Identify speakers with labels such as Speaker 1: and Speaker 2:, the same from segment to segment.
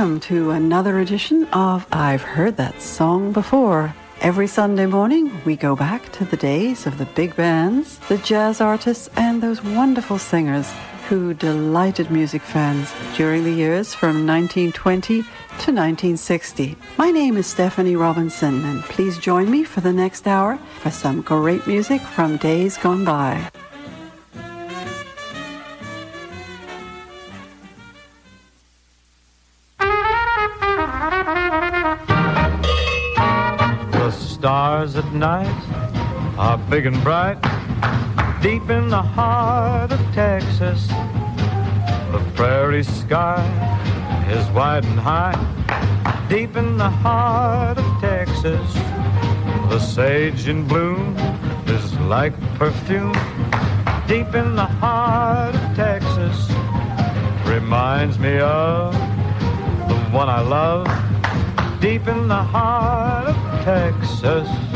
Speaker 1: welcome to another edition of I've Heard That Song Before. Every Sunday morning, we go back to the days of the big bands, the jazz artists, and those wonderful singers who delighted music fans during the years from 1920 to 1960. My name is Stephanie Robinson, and please join me for the next hour for some great music from days gone by.
Speaker 2: Stars at night are big and bright. Deep in the heart of Texas, the prairie sky is wide and high. Deep in the heart of Texas, the sage in bloom is like perfume. Deep in the heart of Texas, reminds me of the one I love. Deep in the heart of Texas.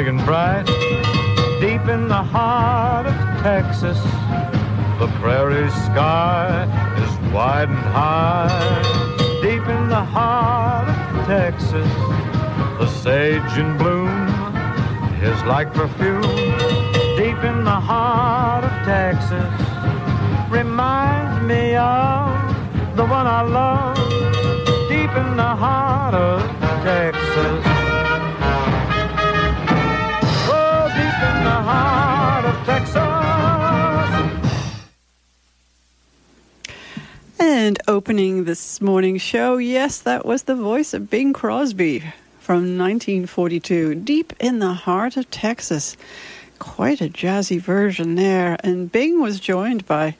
Speaker 2: Big and bright. Deep in the heart of Texas, the prairie sky is wide and high. Deep in the heart of Texas, the sage in bloom is like perfume. Deep in the heart of Texas, reminds me of the one I love. Deep in the heart of Texas.
Speaker 1: Opening this morning's show, yes, that was the voice of Bing Crosby from 1942, deep in the heart of Texas. Quite a jazzy version there. And Bing was joined by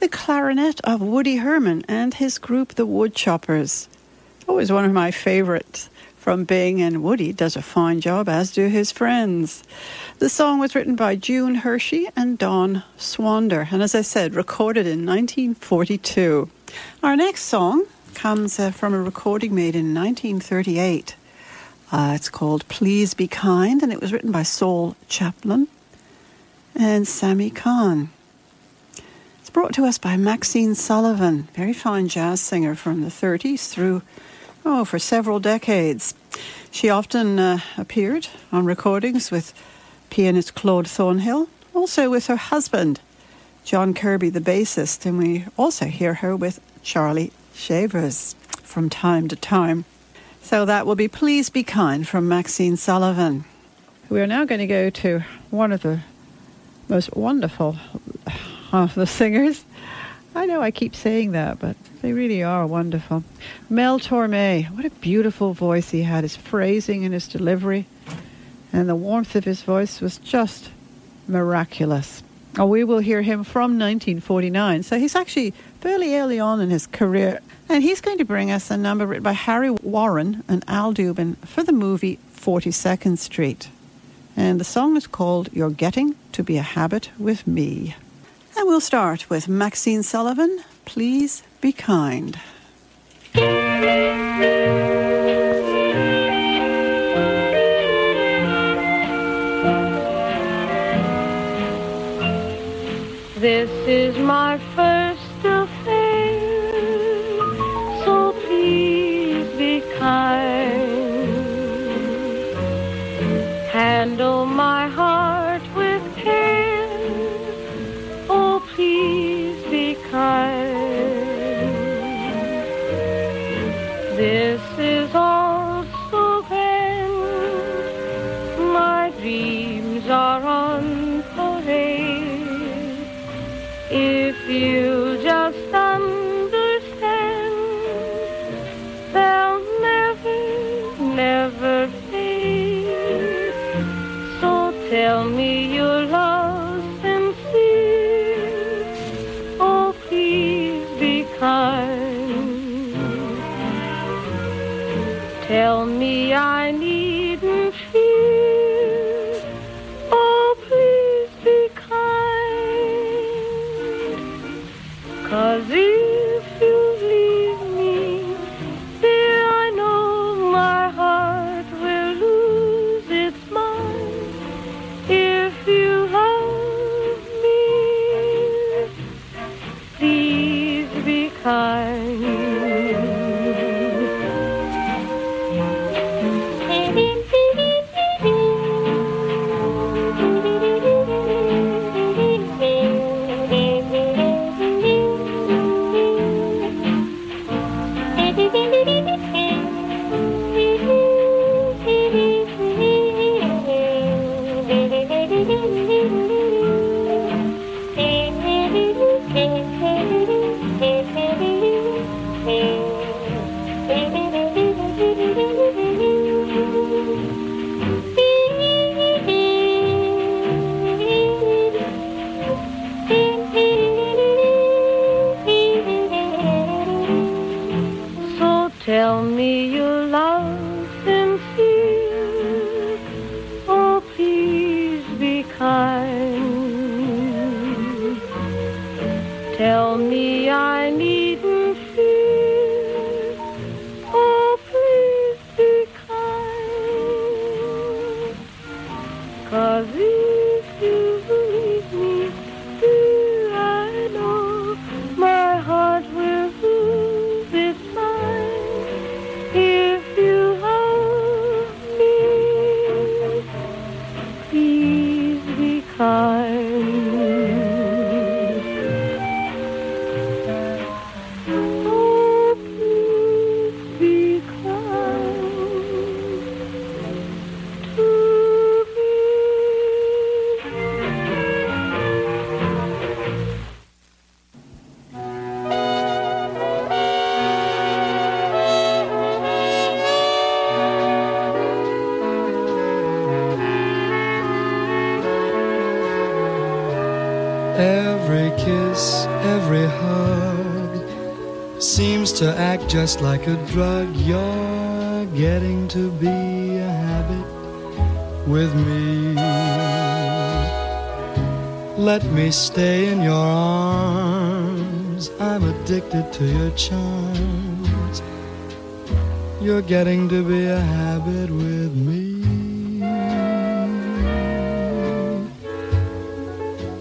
Speaker 1: the clarinet of Woody Herman and his group, the Woodchoppers. Always one of my favorites from Bing, and Woody does a fine job, as do his friends. The song was written by June Hershey and Don Swander, and as I said, recorded in 1942. Our next song comes uh, from a recording made in 1938. Uh, it's called Please Be Kind, and it was written by Saul Chaplin and Sammy Cahn. It's brought to us by Maxine Sullivan, very fine jazz singer from the 30s through, oh, for several decades. She often uh, appeared on recordings with pianist Claude Thornhill, also with her husband, John Kirby, the bassist, and we also hear her with Charlie Shavers from time to time. So that will be Please Be Kind from Maxine Sullivan. We are now going to go to one of the most wonderful of the singers. I know I keep saying that, but they really are wonderful. Mel Torme, what a beautiful voice he had, his phrasing and his delivery and the warmth of his voice was just miraculous. Oh, we will hear him from 1949. So he's actually fairly early on in his career. And he's going to bring us a number written by Harry Warren and Al Dubin for the movie 42nd Street. And the song is called You're Getting to Be a Habit with Me. And we'll start with Maxine Sullivan, Please Be Kind.
Speaker 3: This is my first just
Speaker 4: like a drug. You're getting to be a habit with me. Let me stay in your arms. I'm addicted to your charms. You're getting to be a habit with me.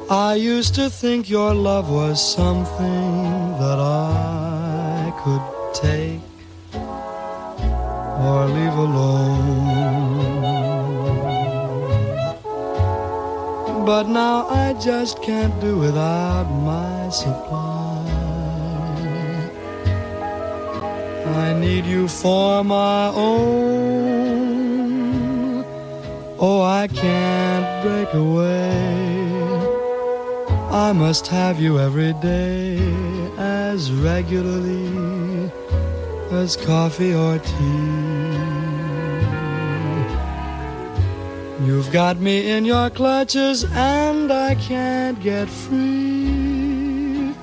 Speaker 4: I used to think your love was something that I could take or leave alone. But now I just can't do without my supply. I need you for my own. Oh, I can't break away. I must have you every day as regularly as coffee or tea. You've got me in your clutches and I can't get free.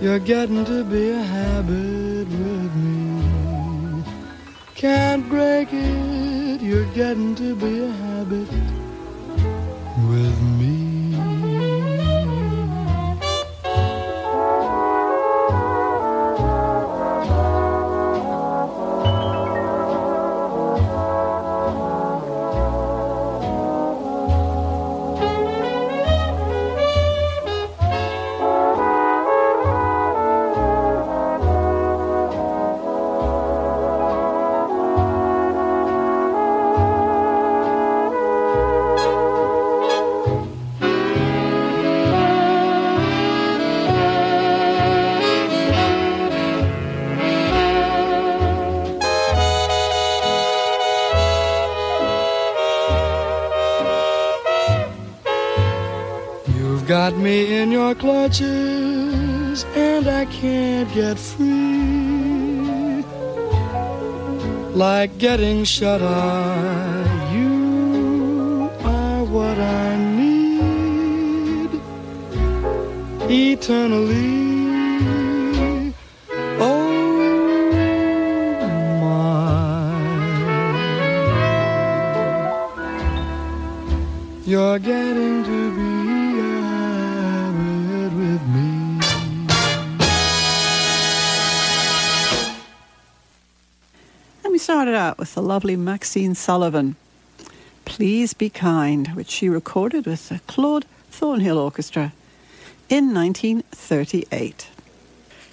Speaker 4: You're getting to be a habit with me. Can't break it, you're getting to be a habit in your clutches and I can't get free. Like getting shut eye, you are what I need eternally. Oh my. You're getting to
Speaker 1: started out with the lovely Maxine Sullivan, Please Be Kind, which she recorded with the Claude Thornhill Orchestra in 1938.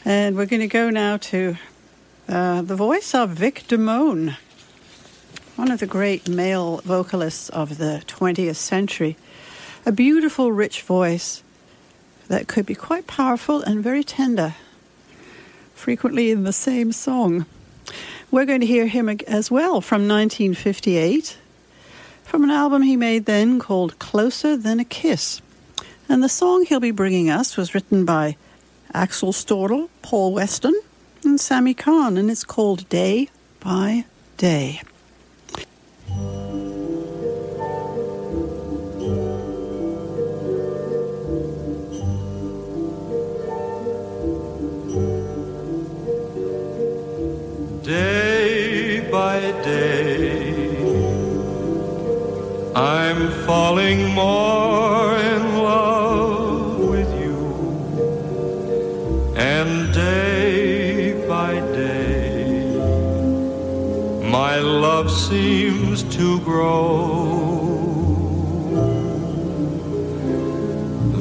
Speaker 1: And we're going to go now to uh, the voice of Vic Damone, one of the great male vocalists of the 20th century. A beautiful, rich voice that could be quite powerful and very tender, frequently in the same song. We're going to hear him as well from 1958, from an album he made then called Closer Than a Kiss. And the song he'll be bringing us was written by Axel Stordahl, Paul Weston, and Sammy Cahn, and it's called Day by Day.
Speaker 5: Day I'm falling more in love with you. And day by day, my love seems to grow.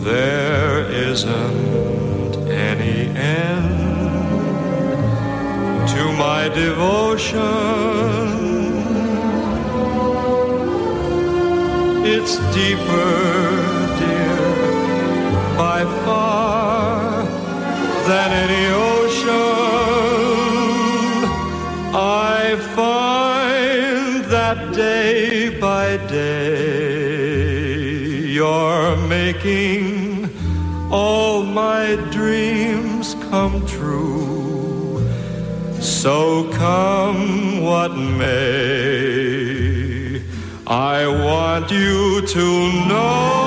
Speaker 5: There isn't any end to my devotion. It's deeper, dear, by far than any ocean. I find that day by day you're making all my dreams come true. So come what may, I want you to know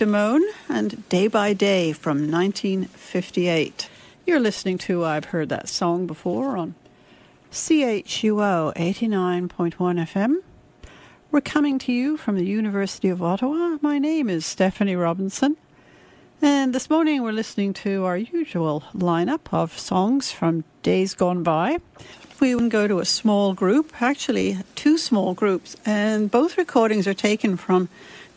Speaker 1: Moan and Day by Day from 1958. You're listening to I've Heard That Song Before on CHUO 89.1 FM. We're coming to you from the University of Ottawa. My name is Stephanie Robinson. And this morning we're listening to our usual lineup of songs from days gone by. We go to a small group, actually two small groups, and both recordings are taken from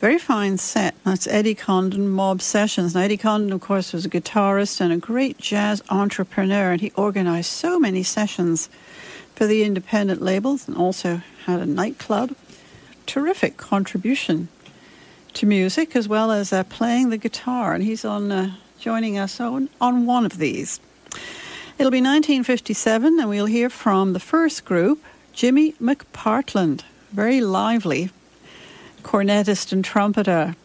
Speaker 1: very fine set. That's Eddie Condon Mob Sessions. Now, Eddie Condon, of course, was a guitarist and a great jazz entrepreneur, and he organized so many sessions for the independent labels and also had a nightclub. Terrific contribution to music as well as uh, playing the guitar, and he's on uh, joining us on, on one of these. It'll be 1957, and we'll hear from the first group, Jimmy McPartland, very lively cornetist and trumpeter.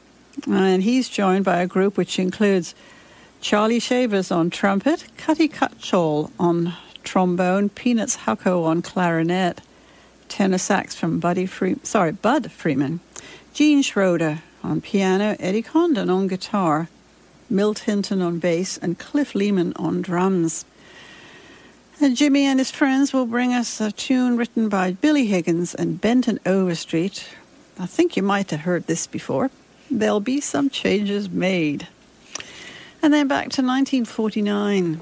Speaker 1: And he's joined by a group which includes Charlie Shavers on trumpet, Cutty Cutshall on trombone, Peanuts Hucko on clarinet, tenor sax from Buddy Free- sorry, Bud Freeman, Gene Schroeder on piano, Eddie Condon on guitar, Milt Hinton on bass, and Cliff Leeman on drums. And Jimmy and his friends will bring us a tune written by Billy Higgins and Benton Overstreet, I think you might have heard this before. There'll be some changes made. And then back to 1949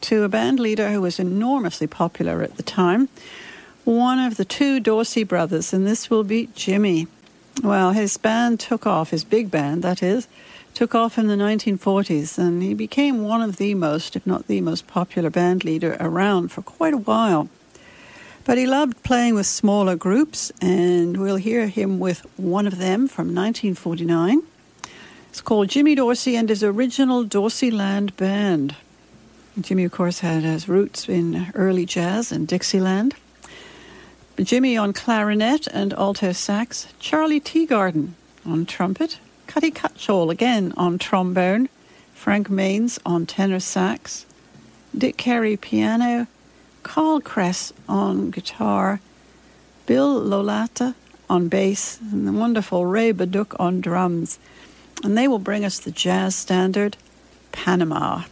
Speaker 1: to a band leader who was enormously popular at the time, one of the two Dorsey brothers, and this will be Jimmy. Well, his band took off, his big band, that is, took off in the 1940s, and he became one of the most, if not the most popular band leader around for quite a while. But he loved playing with smaller groups, and we'll hear him with one of them from 1949. It's called Jimmy Dorsey and his original Dorseyland Band. Jimmy, of course, had his roots in early jazz and Dixieland. Jimmy on clarinet and alto sax, Charlie Teagarden on trumpet, Cutty Cutshall again on trombone, Frank Maynes on tenor sax, Dick Cary piano, Carl Kress on guitar, Bill Lolatte on bass, and the wonderful Ray Bauduc on drums. And they will bring us the jazz standard, Panama.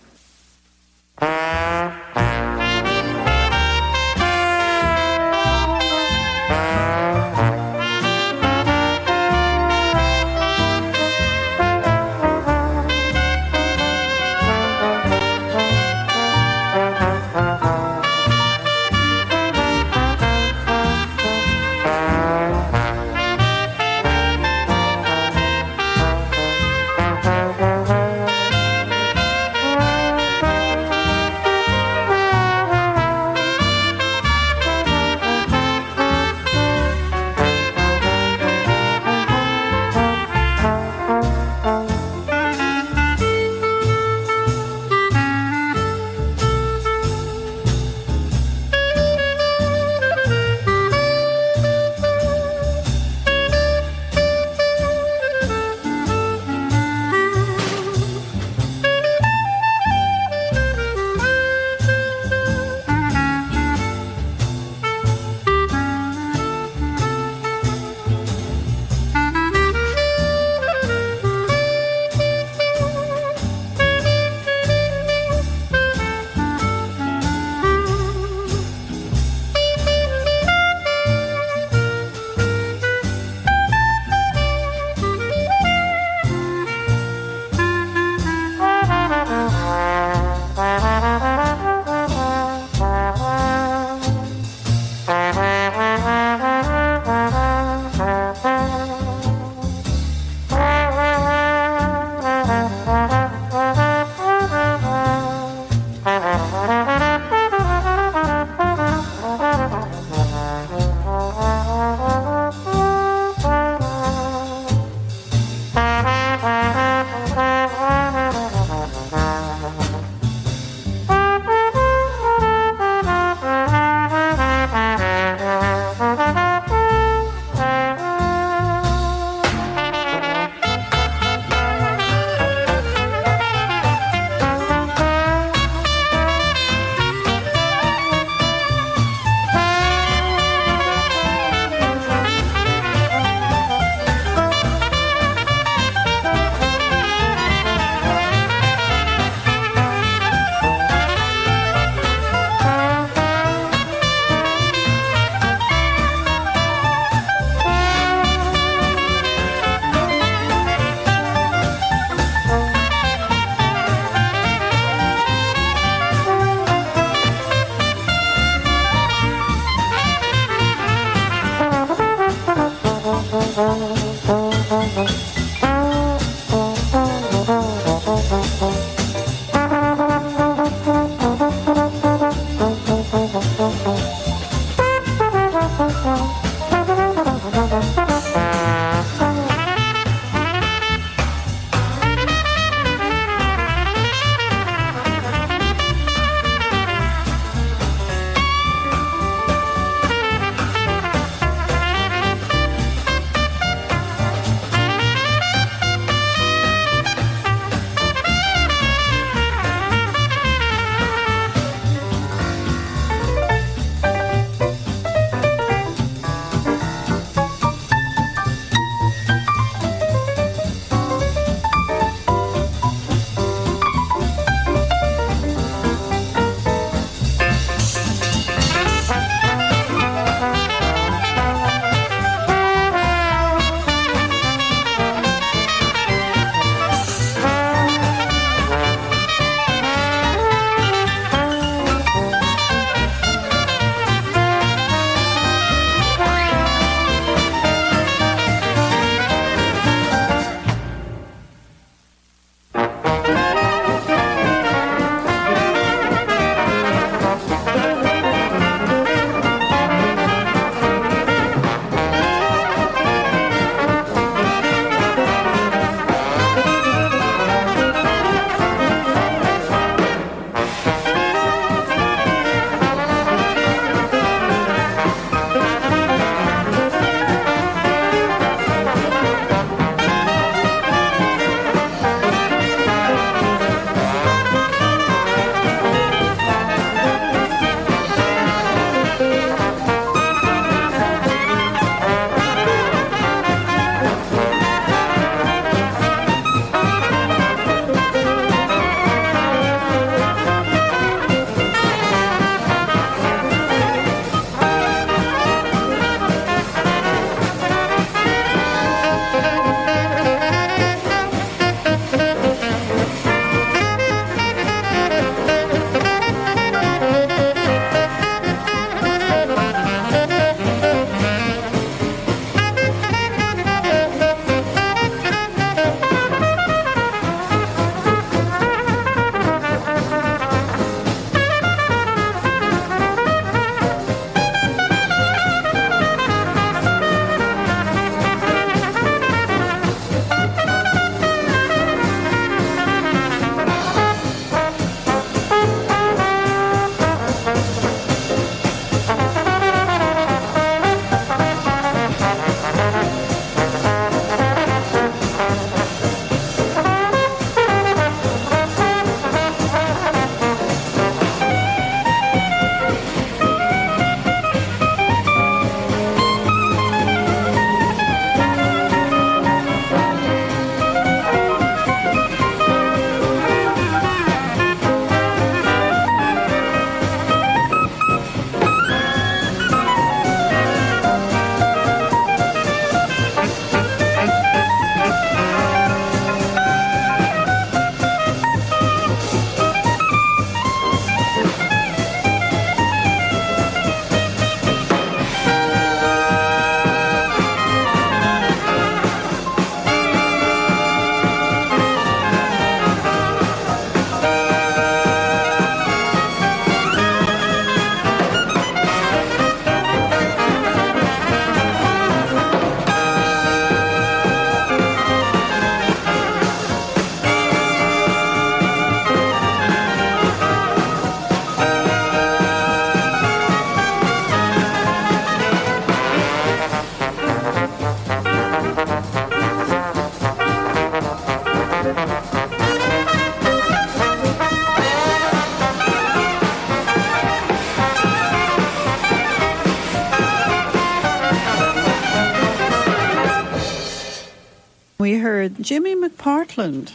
Speaker 1: Jimmy McPartland,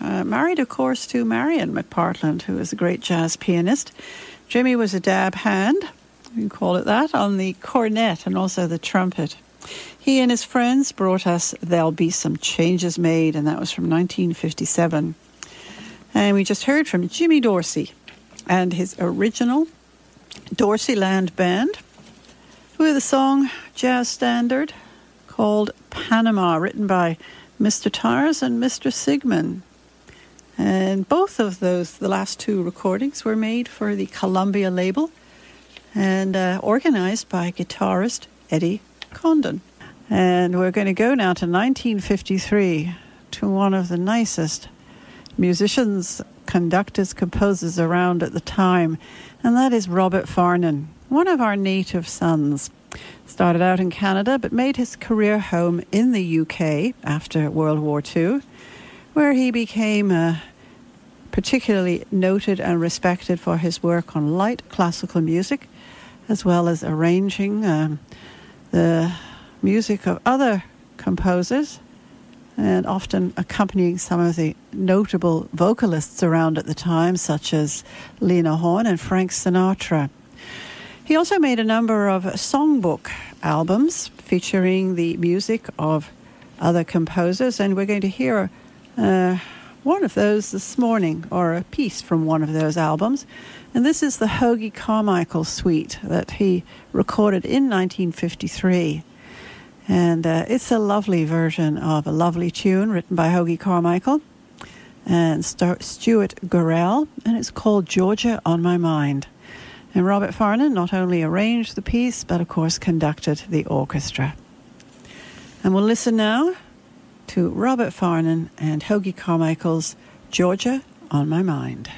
Speaker 1: uh, married, of course, to Marian McPartland, who is a great jazz pianist. Jimmy was a dab hand, you can call it that, on the cornet and also the trumpet. He and his friends brought us There'll Be Some Changes Made, and that was from 1957. And we just heard from Jimmy Dorsey and his original Dorseyland Band with a song, jazz standard, called Panama, written by Mr. Tars and Mr. Sigman. And both of those, the last two recordings, were made for the Columbia label and uh, organized by guitarist Eddie Condon. And we're going to go now to 1953 to one of the nicest musicians, conductors, composers around at the time, and that is Robert Farnon, one of our native sons. Started out in Canada but made his career home in the UK after World War II, where he became uh, particularly noted and respected for his work on light classical music, as well as arranging um, the music of other composers and often accompanying some of the notable vocalists around at the time, such as Lena Horne and Frank Sinatra. He also made a number of songbook albums featuring the music of other composers, and we're going to hear uh, one of those this morning, or a piece from one of those albums. And this is the Hoagy Carmichael suite that he recorded in 1953. And uh, it's a lovely version of a lovely tune written by Hoagy Carmichael and Stuart Gorrell, and it's called Georgia on My Mind. And Robert Farnon not only arranged the piece, but of course conducted the orchestra. And we'll listen now to Robert Farnon and Hoagy Carmichael's Georgia on My Mind.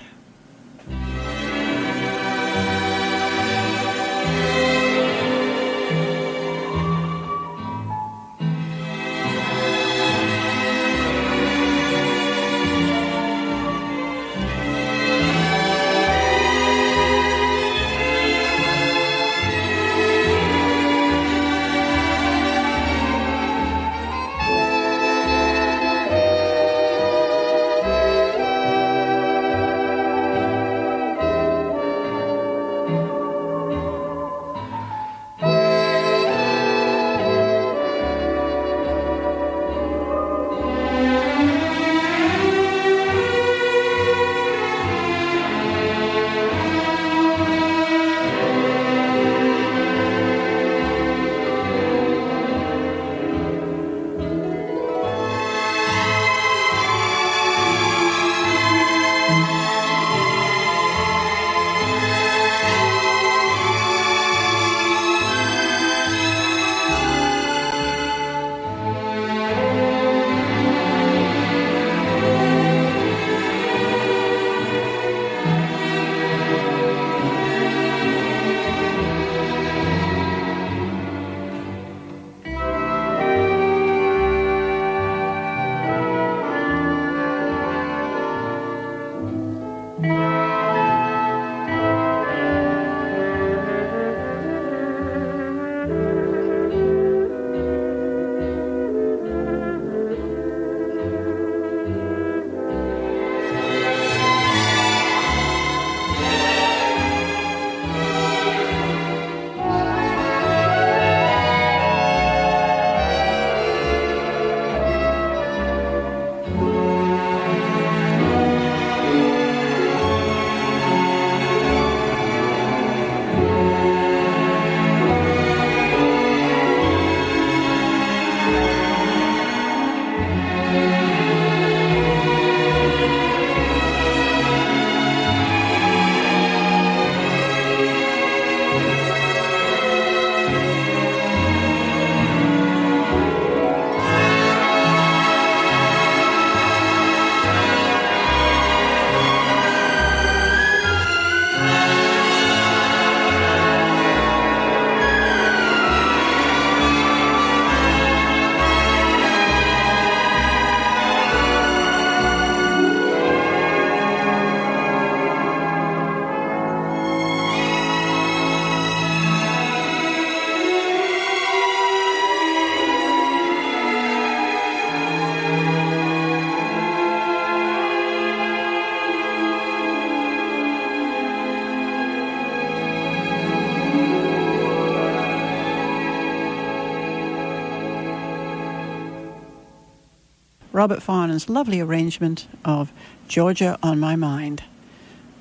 Speaker 1: Robert Farnon's lovely arrangement of Georgia on My Mind.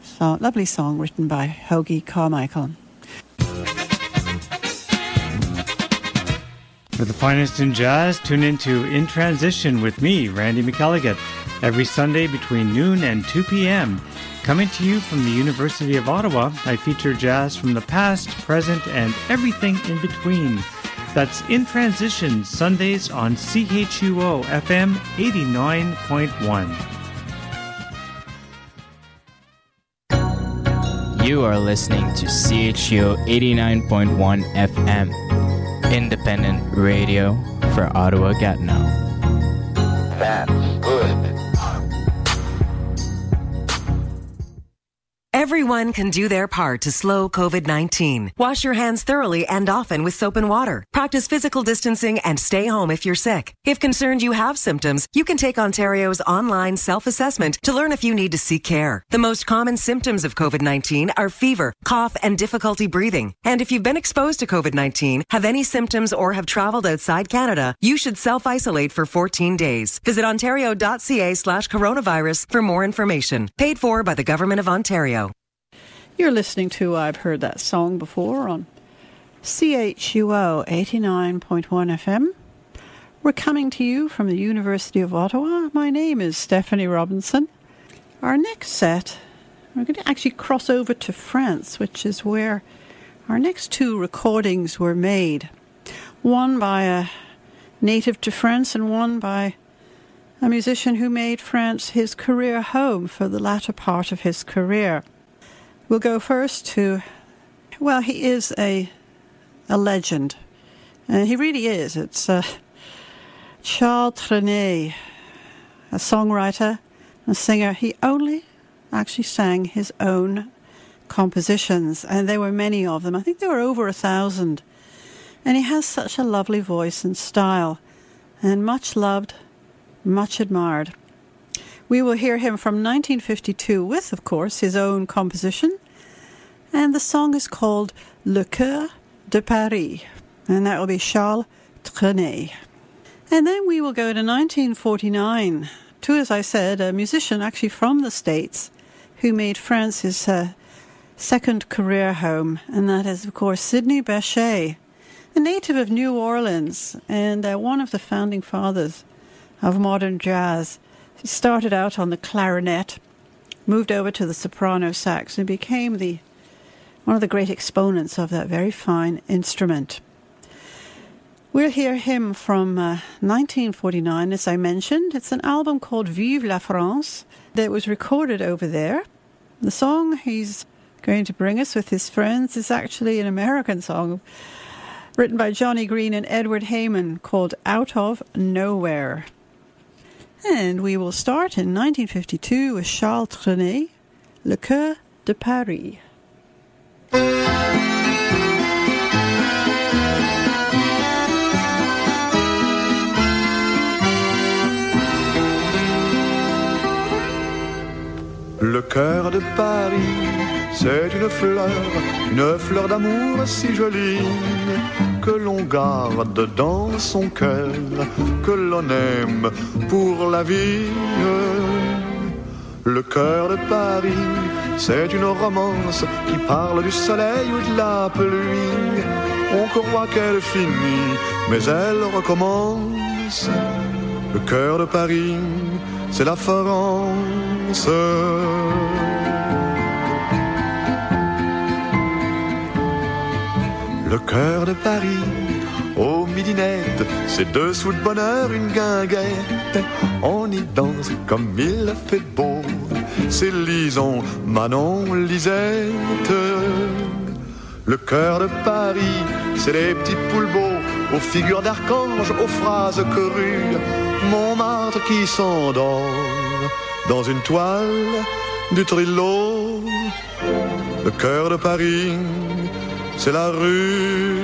Speaker 1: So, lovely song written by Hoagy Carmichael.
Speaker 6: For the finest in jazz, tune into In Transition with me, Randy McElligott, every Sunday between noon and 2 p.m. Coming to you from the University of Ottawa, I feature jazz from the past, present, and everything in between. That's In Transition, Sundays on CHUO FM 89.1.
Speaker 7: You are listening to CHUO 89.1 FM, independent radio for Ottawa Gatineau.
Speaker 8: Everyone can do their part to slow COVID 19. Wash your hands thoroughly and often with soap and water. Practice physical distancing and stay home if you're sick. If concerned you have symptoms, you can take Ontario's online self assessment to learn if you need to seek care. The most common symptoms of COVID 19 are fever, cough, and difficulty breathing. And if you've been exposed to COVID 19, have any symptoms, or have traveled outside Canada, you should self isolate for 14 days. Visit ontario.ca slash coronavirus for more information. Paid for by the Government of Ontario.
Speaker 1: You're listening to I've Heard That Song Before on CHUO 89.1 FM. We're coming to you from the University of Ottawa. My name is Stephanie Robinson. Our next set, we're going to actually cross over to France, which is where our next two recordings were made. One by a native to France and one by a musician who made France his career home for the latter part of his career. We'll go first to, well, he is a, a legend. And he really is. It's uh, Charles Trenet, a songwriter, a singer. He only actually sang his own compositions, and there were many of them. I think there were over a thousand. And he has such a lovely voice and style, and much loved, much admired. We will hear him from 1952 with, of course, his own composition. And the song is called Le Coeur de Paris. And that will be Charles Trenet. And then we will go to 1949 to, as I said, a musician actually from the States who made France his uh, second career home. And that is, of course, Sidney Bechet, a native of New Orleans and uh, one of the founding fathers of modern jazz. He started out on the clarinet, moved over to the soprano sax, and became the one of the great exponents of that very fine instrument. We'll hear him from uh, 1949, as I mentioned. It's an album called Vive la France that was recorded over there. The song he's going to bring us with his friends is actually an American song written by Johnny Green and Edward Heyman called Out of Nowhere. And we will start in 1952 with Charles Trenet, Le Coeur de Paris.
Speaker 9: Le cœur de Paris, c'est une fleur, une fleur d'amour si jolie que l'on garde dans son cœur, que l'on aime pour la vie. Le cœur de Paris, c'est une romance qui parle du soleil ou de la pluie. On croit qu'elle finit, mais elle recommence. Le cœur de Paris, c'est la France. Le cœur de Paris, aux midinette, c'est deux sous de bonheur, une guinguette. On y danse comme il fait beau. C'est Lison, Manon, Lisette. Le cœur de Paris, c'est les petits poules aux figures d'archanges, aux phrases corues. Montmartre qui s'endort dans une toile du Trillo. Le cœur de Paris, c'est la rue.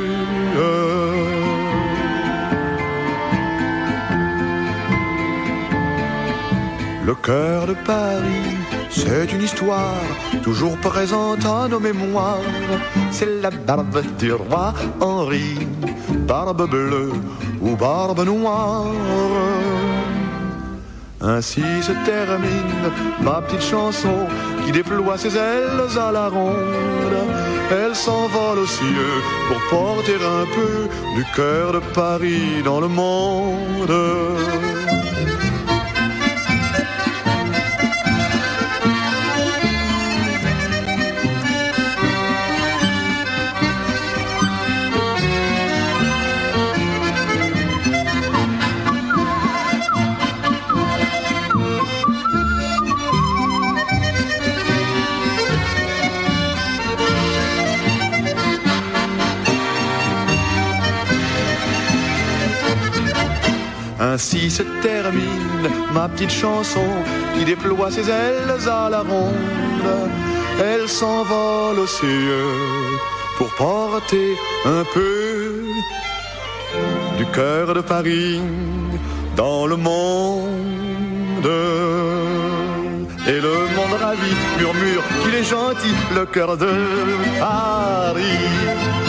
Speaker 9: Le cœur de Paris, c'est une histoire toujours présente à nos mémoires. C'est la barbe du roi Henri, barbe bleue ou barbe noire. Ainsi se termine ma petite chanson qui déploie ses ailes à la ronde. Elle s'envole aux cieux pour porter un peu du cœur de Paris dans le monde. Ainsi se termine ma petite chanson qui déploie ses ailes à la ronde. Elle s'envole aux cieux pour porter un peu du cœur de Paris dans le monde. Et le monde ravi murmure qu'il est gentil, le cœur de Paris.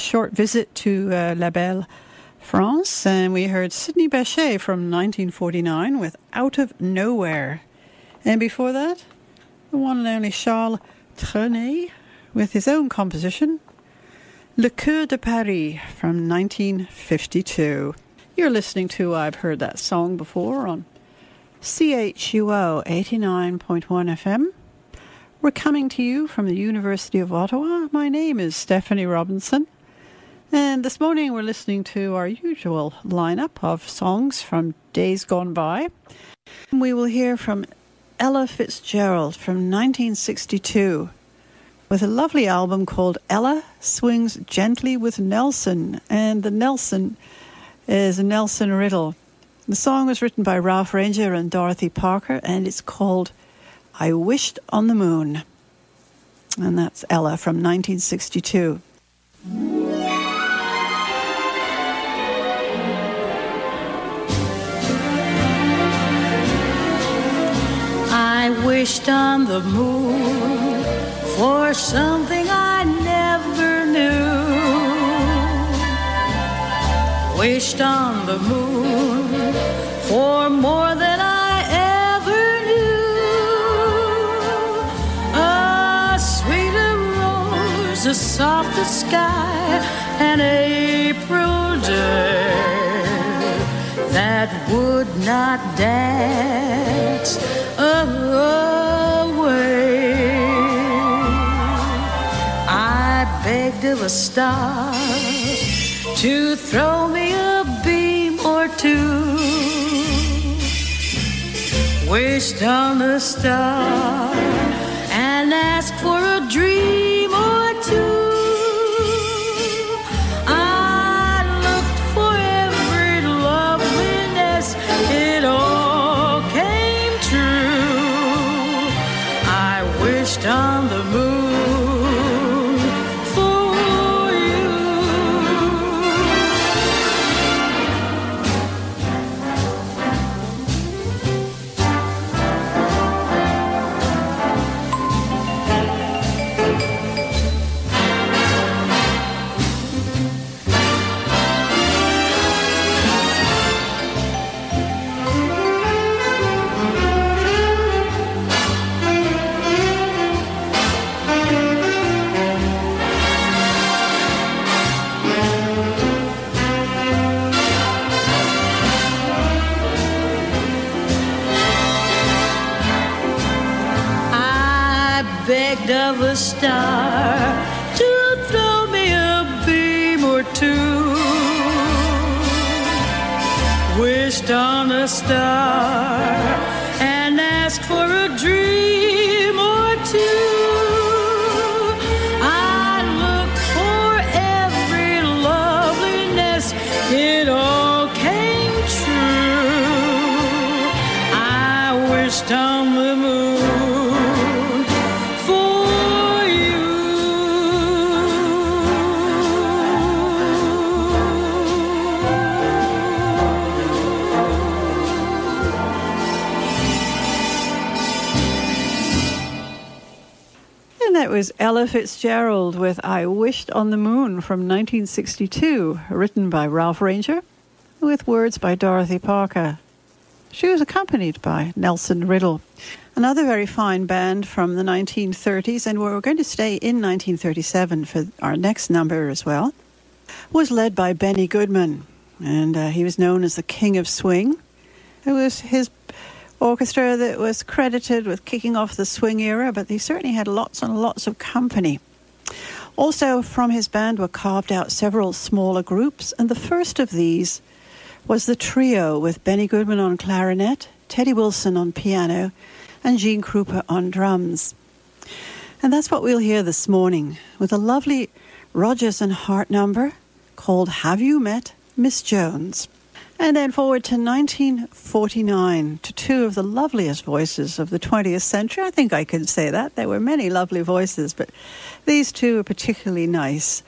Speaker 1: Short visit to uh, La Belle France, and we heard Sidney Bechet from 1949 with Out of Nowhere. And before that, the one and only Charles Trenet with his own composition, Le Coeur de Paris from 1952. You're listening to I've Heard That Song Before on CHUO 89.1 FM. We're coming to you from the University of Ottawa. My name is Stephanie Robinson. And this morning we're listening to our usual lineup of songs from days gone by. We will hear from Ella Fitzgerald from 1962 with a lovely album called Ella Swings Gently with Nelson. And the Nelson is a Nelson Riddle. The song was written by Ralph Rainger and Dorothy Parker, and it's called I Wished on the Moon. And that's Ella from 1962.
Speaker 10: Wished on the moon for something I never knew. Wished on the moon for more than I ever knew. A sweeter rose, a softer sky, an April day that would not dance away. I begged of a star to throw me a beam or two. Wished on a star and asked for a dream or two.
Speaker 1: Ella Fitzgerald with I Wished on the Moon from 1962, written by Ralph Rainger, with words by Dorothy Parker. She was accompanied by Nelson Riddle, another very fine band from the 1930s, and we're going to stay in 1937 for our next number as well. Was led by Benny Goodman, and uh, he was known as the King of Swing. It was his orchestra that was credited with kicking off the swing era, but he certainly had lots and lots of company. Also, from his band were carved out several smaller groups, and the first of these was the trio with Benny Goodman on clarinet, Teddy Wilson on piano, and Gene Krupa on drums. And that's what we'll hear this morning with a lovely Rodgers and Hart number called Have You Met Miss Jones? And then forward to 1949 to two of the loveliest voices of the 20th century. I think I can say that. There were many lovely voices, but these two are particularly nice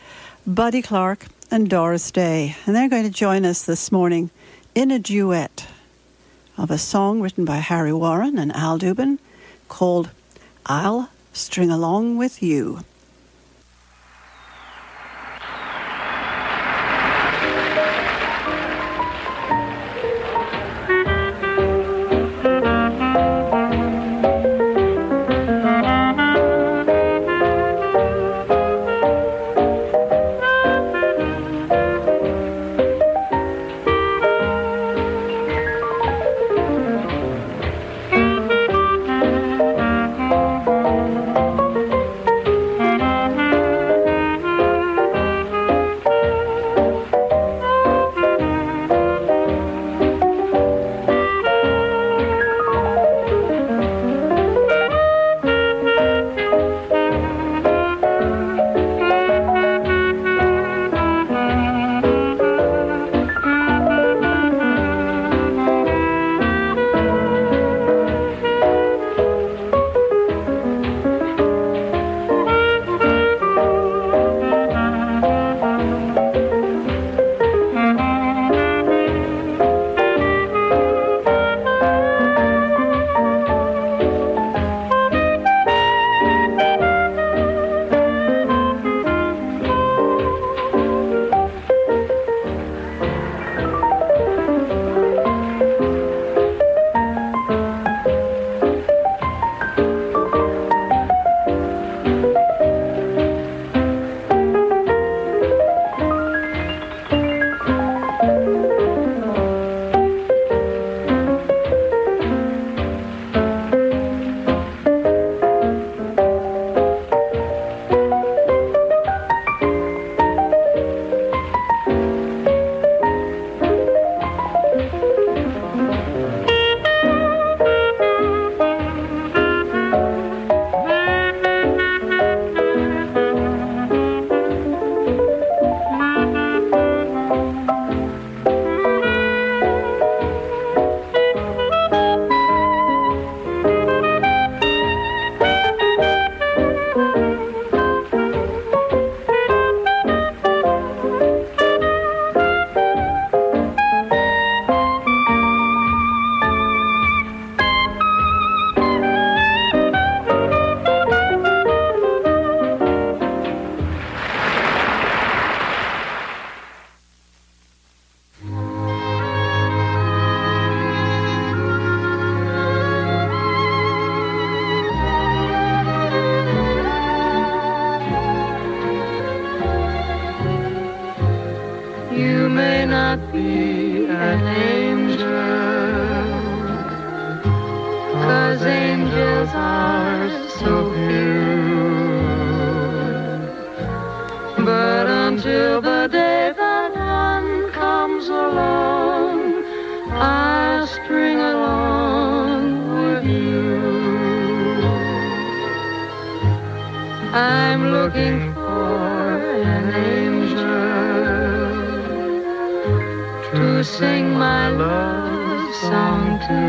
Speaker 1: Buddy Clark and Doris Day. And they're going to join us this morning in a duet of a song written by Harry Warren and Al Dubin called I'll String Along with You.
Speaker 3: Be an angel. Cause angels are so few. But until the day that one comes along, I'll string along with you. I'm looking to sing my love song to.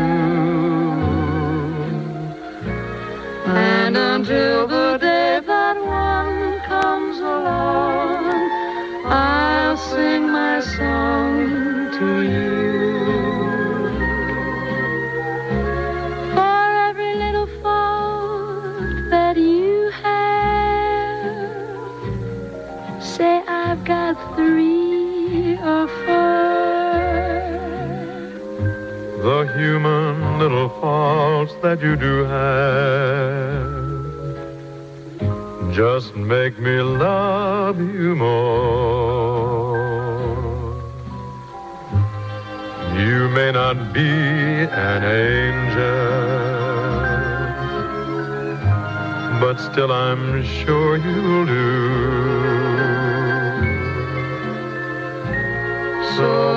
Speaker 3: And until the day that one comes along, I'll sing my song
Speaker 2: human little faults that you do have just make me love you more. You may not be an angel, but still I'm sure you'll do.
Speaker 3: So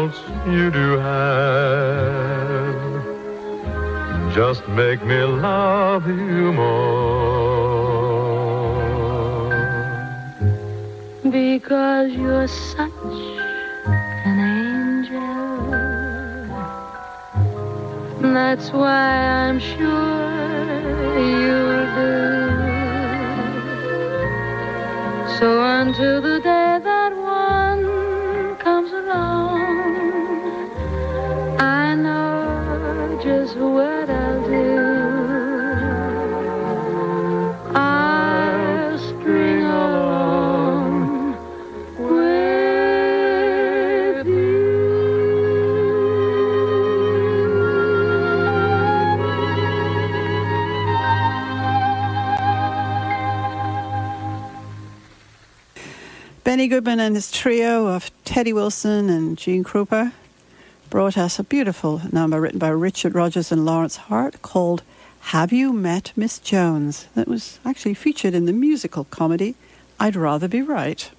Speaker 2: faults you do have just make me love you more.
Speaker 3: Because you're such an angel. That's why I'm sure you'll do. So until the day
Speaker 1: Benny Goodman and his trio of Teddy Wilson and Gene Krupa brought us a beautiful number written by Richard Rodgers and Lawrence Hart called Have You Met Miss Jones? That was actually featured in the musical comedy I'd Rather Be Right.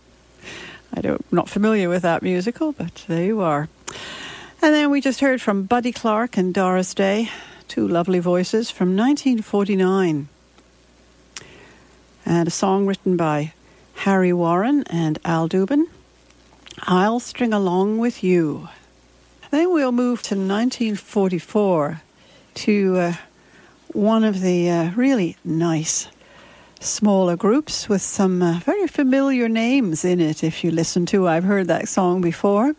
Speaker 1: I don't, not familiar with that musical, but there you are. And then we just heard from Buddy Clark and Doris Day, two lovely voices from 1949. And a song written by Harry Warren and Al Dubin. I'll string along with you. Then we'll move to 1944 to uh, one of the uh, really nice smaller groups with some uh, very familiar names in it. If you listen to, I've heard that song before.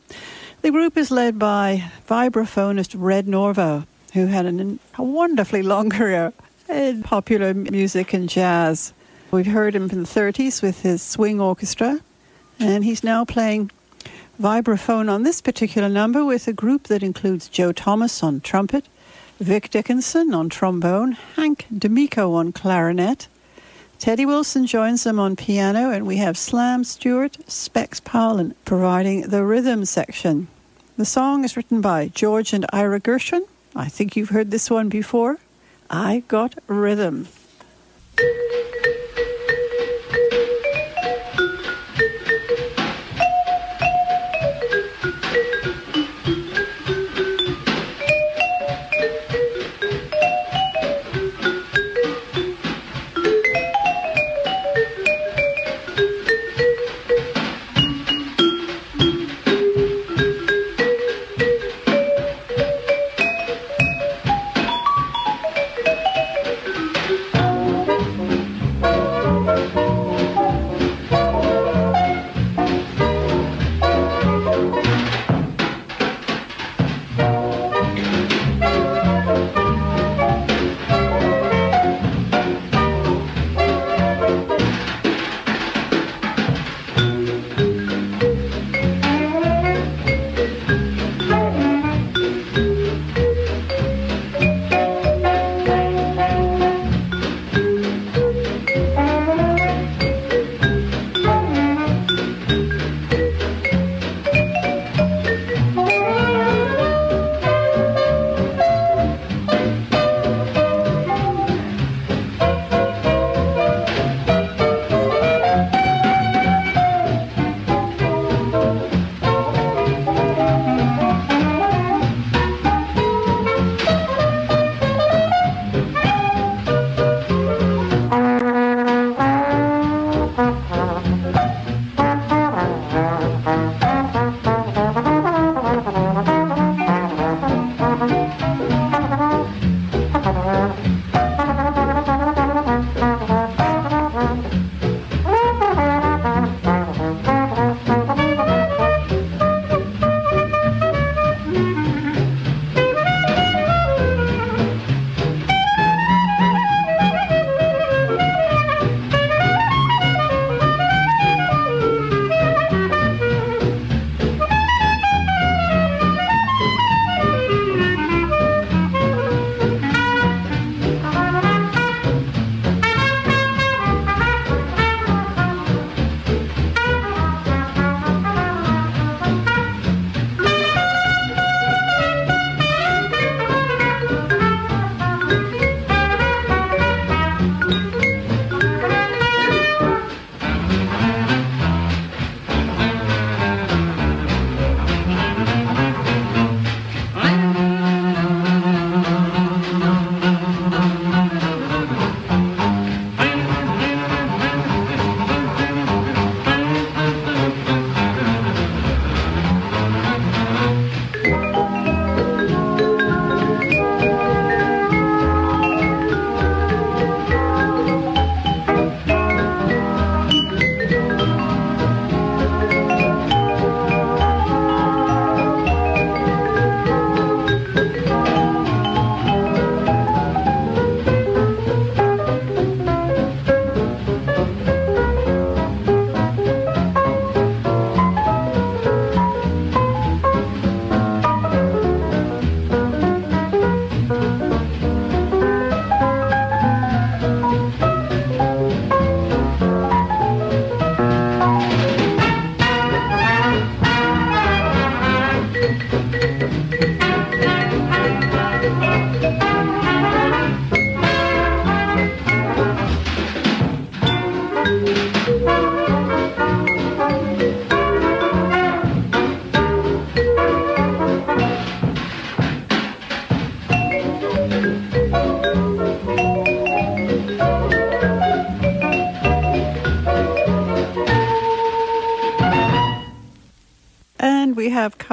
Speaker 1: The group is led by vibraphonist Red Norvo, who had an, a wonderfully long career in popular music and jazz. We've heard him in the 30s with his swing orchestra, and he's now playing vibraphone on this particular number with a group that includes Joe Thomas on trumpet, Vic Dickenson on trombone, Hank D'Amico on clarinet. Teddy Wilson joins them on piano, and we have Slam Stewart, Specs Powell providing the rhythm section. The song is written by George and Ira Gershwin. I think you've heard this one before. I Got Rhythm.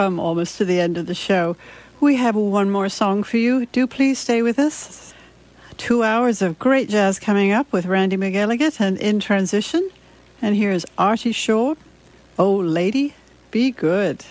Speaker 1: Come almost to the end of the show. We have one more song for you. Do please stay with us. Two hours of great jazz coming up with Randy McElligott and In Transition. And here's Artie Shaw. Oh, lady, be good.